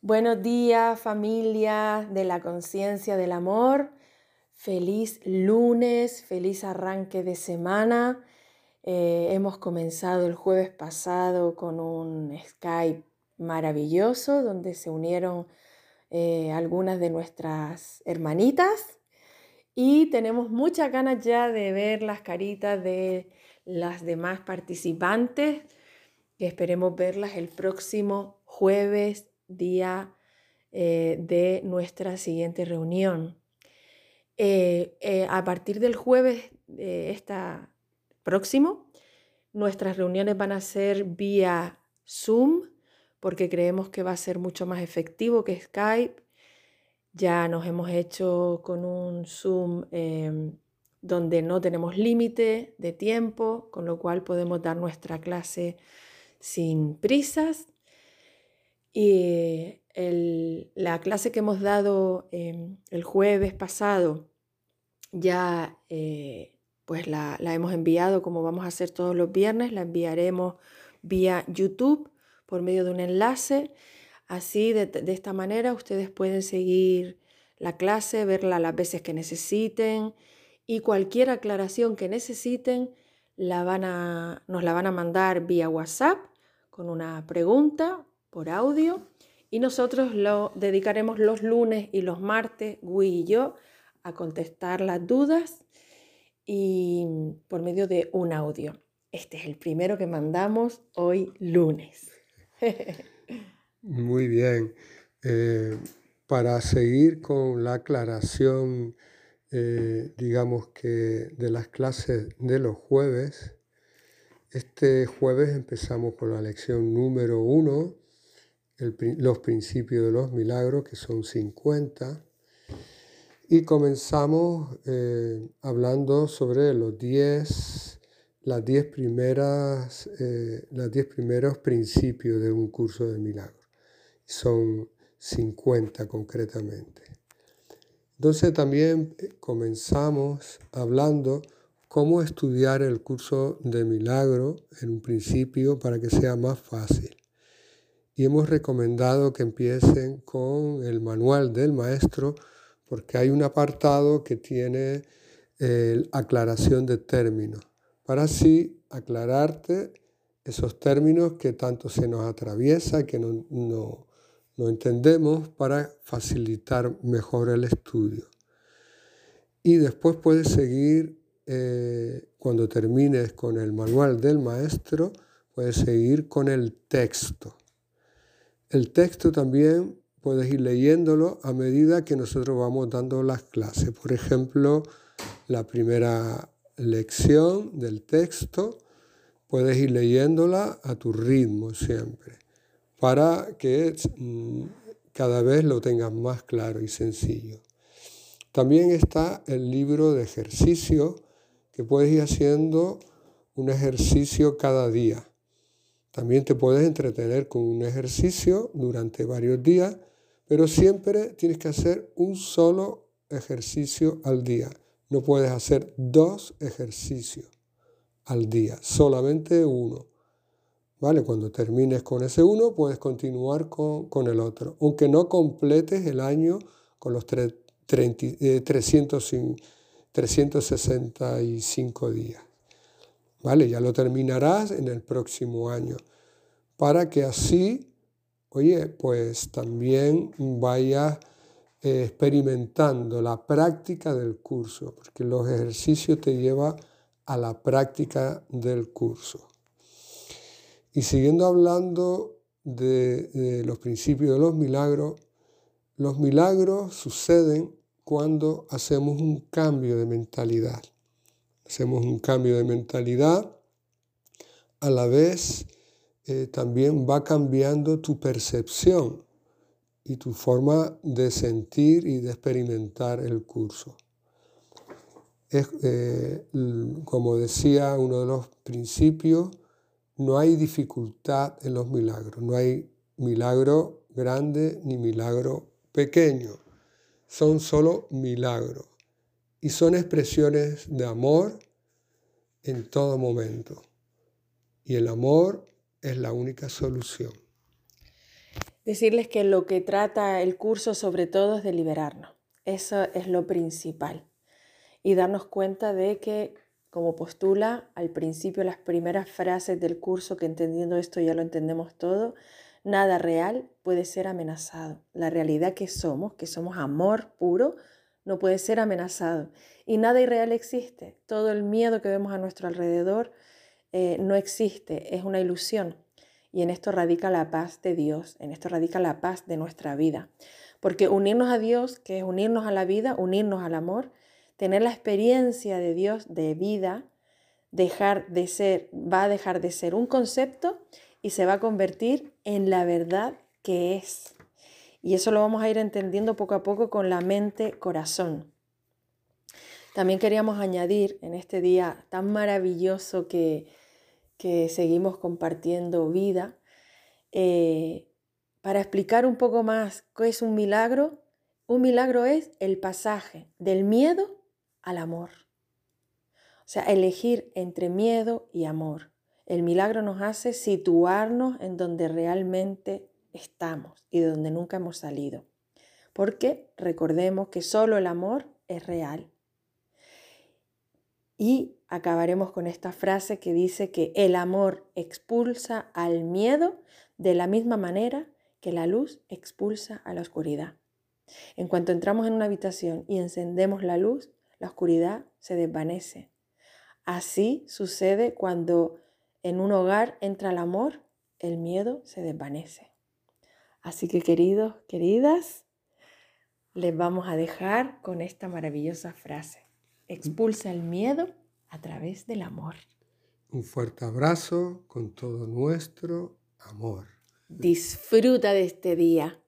Buenos días familia de la conciencia del amor. Feliz lunes, feliz arranque de semana. Eh, hemos comenzado el jueves pasado con un Skype maravilloso donde se unieron eh, algunas de nuestras hermanitas y tenemos muchas ganas ya de ver las caritas de las demás participantes esperemos verlas el próximo jueves, día eh, de nuestra siguiente reunión. Eh, eh, a partir del jueves esta próximo, nuestras reuniones van a ser vía Zoom porque creemos que va a ser mucho más efectivo que Skype. Ya nos hemos hecho con un Zoom em, donde no tenemos límite de tiempo, con lo cual podemos dar nuestra clase sin prisas. Y la clase que hemos dado em, el jueves pasado ya eh, pues la, hemos enviado como vamos a hacer todos los viernes, la enviaremos vía YouTube por medio de un enlace. Así, de, de esta manera, ustedes pueden seguir la clase, verla las veces que necesiten y cualquier aclaración que necesiten la van a, nos la van a mandar vía WhatsApp con una pregunta por audio y nosotros lo dedicaremos los lunes y los martes, Gui y yo, a contestar las dudas y por medio de un audio. Este es el primero que mandamos hoy lunes. Muy bien. Eh, para seguir con la aclaración eh, digamos que de las clases de los jueves. Este jueves empezamos con la lección número uno, los principios de los milagros, que son 50. Y comenzamos eh, hablando sobre los 10, las 10 primeras, eh, los 10 primeros principios de un curso de milagros. Son 50 concretamente. Entonces también eh, comenzamos hablando cómo estudiar el curso de milagro en un principio para que sea más fácil. Y hemos recomendado que empiecen con el manual del maestro porque hay un apartado que tiene eh, aclaración de términos, para así aclararte esos términos que tanto se nos atraviesa, que no, no, entendemos para facilitar mejor el estudio. Y después puedes seguir, eh, cuando termines con el manual del maestro, puedes seguir con el texto. El texto también puedes ir leyéndolo a medida que nosotros vamos dando las clases. Por ejemplo, la primera lección del texto, puedes ir leyéndola a tu ritmo siempre para que mm, cada vez lo tengas más claro y sencillo. También está el libro de ejercicio que puedes ir haciendo un ejercicio cada día. También te puedes entretener con un ejercicio durante varios días, pero siempre tienes que hacer un solo ejercicio al día. No puedes hacer dos ejercicios al día, solamente uno. ¿Vale? Cuando termines con ese uno, puedes continuar con, el otro, aunque no completes el año con los 365 eh, días. ¿Vale? Ya lo terminarás en el próximo año, para que así, oye, pues también vayas eh, experimentando la práctica del curso, porque los ejercicios te llevan a la práctica del curso. Y siguiendo hablando de, los principios de los milagros, los milagros suceden cuando hacemos un cambio de mentalidad. Hacemos un cambio de mentalidad, a la vez eh, también va cambiando tu percepción y tu forma de sentir y de experimentar el curso. Es, eh, como decía uno de los principios, no hay dificultad en los milagros, no hay milagro grande ni milagro pequeño, son solo milagros y son expresiones de amor en todo momento. Y el amor es la única solución. decirles que lo que trata el curso sobre todo es de liberarnos. Eso es lo principal. Y darnos cuenta de que, como postula al principio las primeras frases del curso, que entendiendo esto ya lo entendemos todo, nada real puede ser amenazado. La realidad que somos, que somos amor puro, no puede ser amenazado. Y nada irreal existe. Todo el miedo que vemos a nuestro alrededor eh, no existe, es una ilusión. Y en esto radica la paz de Dios, en esto radica la paz de nuestra vida. Porque unirnos a Dios, que es unirnos a la vida, unirnos al amor, tener la experiencia de Dios de vida, dejar de ser, va a dejar de ser un concepto y se va a convertir en la verdad que es. Y eso lo vamos a ir entendiendo poco a poco con la mente-corazón. También queríamos añadir en este día tan maravilloso que, que seguimos compartiendo vida, eh, para explicar un poco más qué es un milagro. Un milagro es el pasaje del miedo al amor. O sea, elegir entre miedo y amor. El milagro nos hace situarnos en donde realmente estamos y de donde nunca hemos salido. Porque recordemos que solo el amor es real. Y acabaremos con esta frase que dice que el amor expulsa al miedo de la misma manera que la luz expulsa a la oscuridad. En cuanto entramos en una habitación y encendemos la luz, la oscuridad se desvanece. Así sucede cuando en un hogar entra el amor, el miedo se desvanece. Así que queridos, queridas, les vamos a dejar con esta maravillosa frase. Expulsa el miedo a través del amor. Un fuerte abrazo con todo nuestro amor. Disfruta de este día.